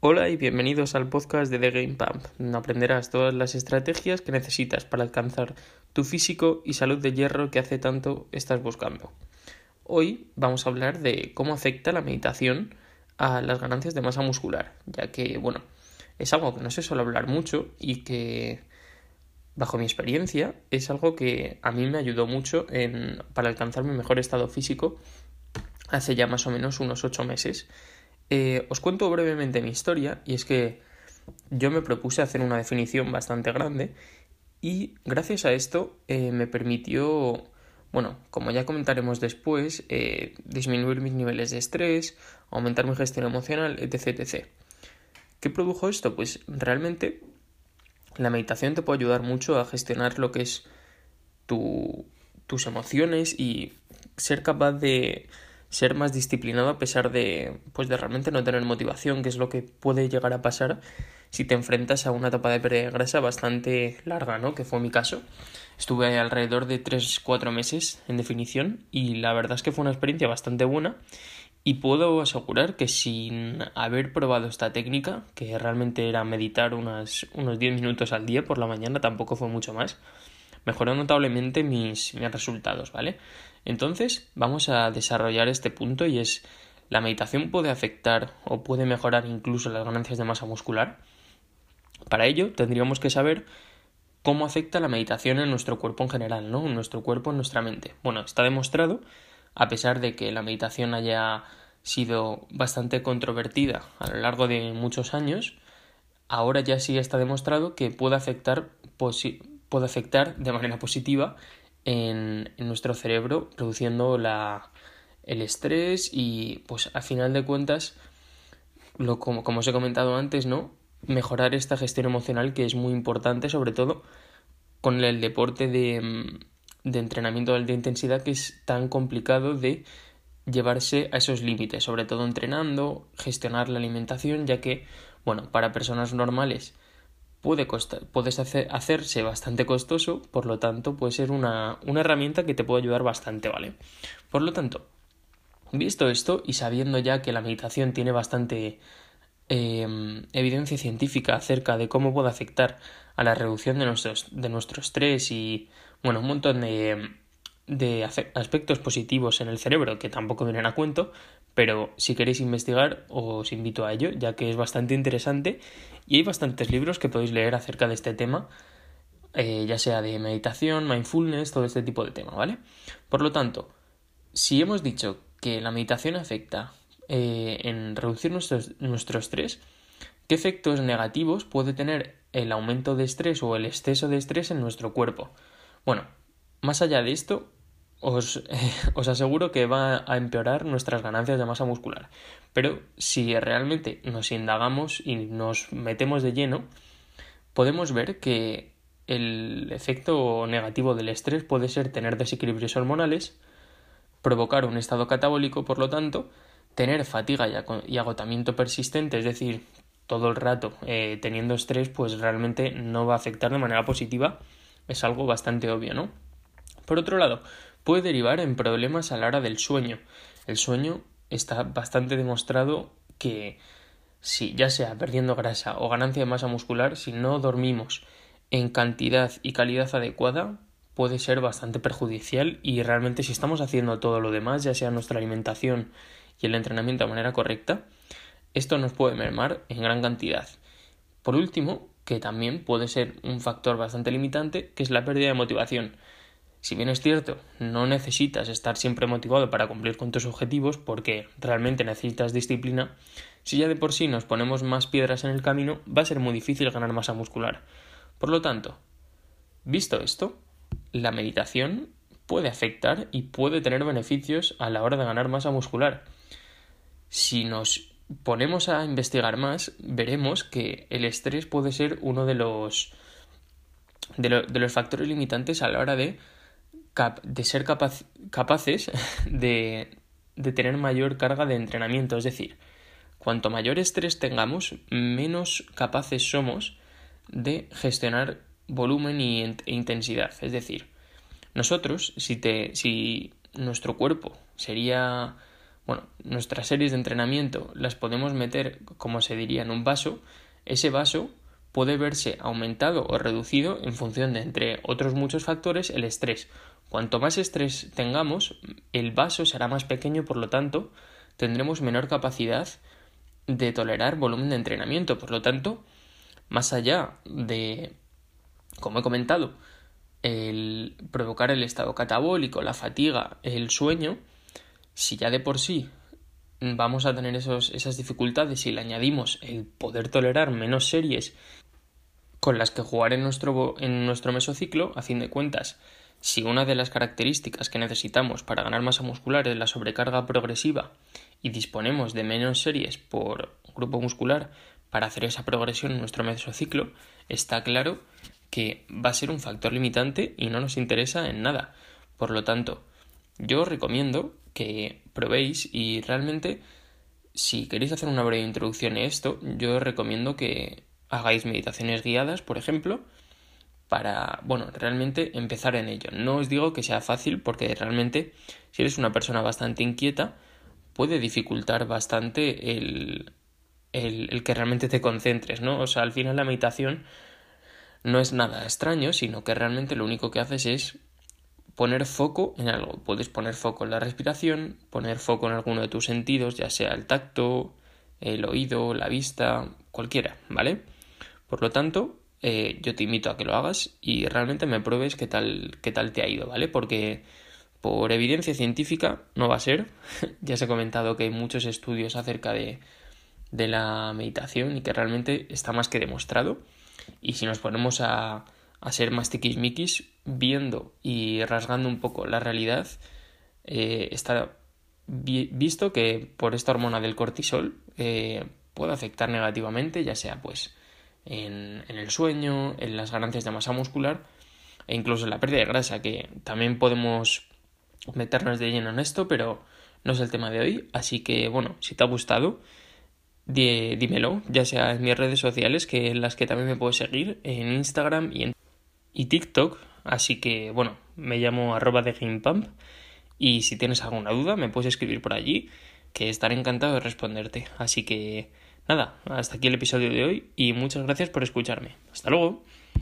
Hola y bienvenidos al podcast de The Game Pump, donde aprenderás todas las estrategias que necesitas para alcanzar tu físico y salud de hierro que hace tanto estás buscando. Hoy vamos a hablar de cómo afecta la meditación a las ganancias de masa muscular, ya que, bueno, es algo que no se suele hablar mucho y que, bajo mi experiencia, es algo que a mí me ayudó mucho en, para alcanzar mi mejor estado físico hace ya más o menos unos ocho meses eh, os cuento brevemente mi historia y es que yo me propuse hacer una definición bastante grande y gracias a esto eh, me permitió, bueno, como ya comentaremos después, eh, disminuir mis niveles de estrés, aumentar mi gestión emocional, etc, etc. ¿Qué produjo esto? Pues realmente la meditación te puede ayudar mucho a gestionar lo que es tus emociones y ser capaz de ser más disciplinado a pesar de pues de realmente no tener motivación, que es lo que puede llegar a pasar si te enfrentas a una etapa de pérdida de grasa bastante larga, ¿no? Que fue mi caso. Estuve alrededor de 3-4 meses en definición y la verdad es que fue una experiencia bastante buena y puedo asegurar que sin haber probado esta técnica, que realmente era meditar unas, unos 10 minutos al día por la mañana, tampoco fue mucho más, mejoró notablemente mis, mis resultados, ¿vale? Entonces, vamos a desarrollar este punto y es la meditación puede afectar o puede mejorar incluso las ganancias de masa muscular. Para ello, tendríamos que saber cómo afecta la meditación en nuestro cuerpo en general, ¿no? En nuestro cuerpo, en nuestra mente. Bueno, está demostrado, a pesar de que la meditación haya sido bastante controvertida a lo largo de muchos años, ahora ya sí está demostrado que puede afectar, puede afectar de manera positiva en, nuestro cerebro, reduciendo la, el estrés y pues a final de cuentas, lo, como, como os he comentado antes, ¿no? Mejorar esta gestión emocional que es muy importante, sobre todo con el deporte de, de entrenamiento de alta intensidad que es tan complicado de llevarse a esos límites, sobre todo entrenando, gestionar la alimentación, ya que, bueno, para personas normales puede, costar, hacerse bastante costoso, por lo tanto puede ser una, una herramienta que te puede ayudar bastante, ¿vale? Por lo tanto, visto esto y sabiendo ya que la meditación tiene bastante em, evidencia científica acerca de cómo puede afectar a la reducción de, nuestros, de nuestro estrés y, bueno, un montón de, de aspectos positivos en el cerebro que tampoco vienen a cuento, pero si queréis investigar os invito a ello, ya que es bastante interesante y hay bastantes libros que podéis leer acerca de este tema, eh, ya sea de meditación, mindfulness, todo este tipo de tema, ¿vale? Por lo tanto, si hemos dicho que la meditación afecta eh, en reducir nuestro, nuestro estrés, ¿qué efectos negativos puede tener el aumento de estrés o el exceso de estrés en nuestro cuerpo? Bueno, más allá de esto, os, os, aseguro que va a empeorar nuestras ganancias de masa muscular. Pero si realmente nos indagamos y nos metemos de lleno, podemos ver que el efecto negativo del estrés puede ser tener desequilibrios hormonales, provocar un estado catabólico, por lo tanto, tener fatiga y agotamiento persistente, es decir, todo el rato eh, teniendo estrés, pues realmente no va a afectar de manera positiva. Es algo bastante obvio, ¿no? Por otro lado, puede derivar en problemas a la hora del sueño. El sueño está bastante demostrado que si ya sea perdiendo grasa o ganancia de masa muscular, si no dormimos en cantidad y calidad adecuada, puede ser bastante perjudicial y realmente si estamos haciendo todo lo demás, ya sea nuestra alimentación y el entrenamiento de manera correcta, esto nos puede mermar en gran cantidad. Por último, que también puede ser un factor bastante limitante, que es la pérdida de motivación. Si bien es cierto, no necesitas estar siempre motivado para cumplir con tus objetivos porque realmente necesitas disciplina, si ya de por sí nos ponemos más piedras en el camino, va a ser muy difícil ganar masa muscular. Por lo tanto, visto esto, la meditación puede afectar y puede tener beneficios a la hora de ganar masa muscular. Si nos ponemos a investigar más, veremos que el estrés puede ser uno de los de, los factores limitantes a la hora de de ser capaces de, tener mayor carga de entrenamiento. Es decir, cuanto mayor estrés tengamos, menos capaces somos de gestionar volumen e intensidad. Es decir, nosotros, si, si nuestro cuerpo sería, bueno, nuestras series de entrenamiento las podemos meter, como se diría, en un vaso, ese vaso puede verse aumentado o reducido en función de, entre otros muchos factores, el estrés. Cuanto más estrés tengamos, el vaso será más pequeño, por lo tanto, tendremos menor capacidad de tolerar volumen de entrenamiento. Por lo tanto, más allá de, como he comentado, el provocar el estado catabólico, la fatiga, el sueño, si ya de por sí vamos a tener esos, esas dificultades y le añadimos el poder tolerar menos series con las que jugar en nuestro, en nuestro mesociclo, a fin de cuentas, si una de las características que necesitamos para ganar masa muscular es la sobrecarga progresiva y disponemos de menos series por grupo muscular para hacer esa progresión en nuestro mesociclo, está claro que va a ser un factor limitante y no nos interesa en nada. Por lo tanto, yo os recomiendo que probéis y realmente si queréis hacer una breve introducción a esto, yo os recomiendo que hagáis meditaciones guiadas, por ejemplo, para, bueno, realmente empezar en ello. No os digo que sea fácil porque realmente si eres una persona bastante inquieta, puede dificultar bastante el, el, el que realmente te concentres, ¿no? O sea, al final la meditación no es nada extraño, sino que realmente lo único que haces es poner foco en algo. Puedes poner foco en la respiración, poner foco en alguno de tus sentidos, ya sea el tacto, el oído, la vista, cualquiera, ¿vale? Por lo tanto, eh, yo te invito a que lo hagas y realmente me pruebes qué tal, qué tal te ha ido, ¿vale? Porque por evidencia científica no va a ser. ya se ha comentado que hay muchos estudios acerca de, de la meditación y que realmente está más que demostrado. Y si nos ponemos a, a ser más tiquismiquis, viendo y rasgando un poco la realidad, eh, está visto que por esta hormona del cortisol eh, puede afectar negativamente, ya sea pues en, el sueño, en las ganancias de masa muscular e incluso en la pérdida de grasa, que también podemos meternos de lleno en esto, pero no es el tema de hoy. Así que bueno, si te ha gustado, dímelo, ya sea en mis redes sociales, que en las que también me puedes seguir, en Instagram y en y TikTok, así que bueno, me llamo arroba de GamePump y si tienes alguna duda me puedes escribir por allí, que estaré encantado de responderte. Así que nada, hasta aquí el episodio de hoy y muchas gracias por escucharme. Hasta luego.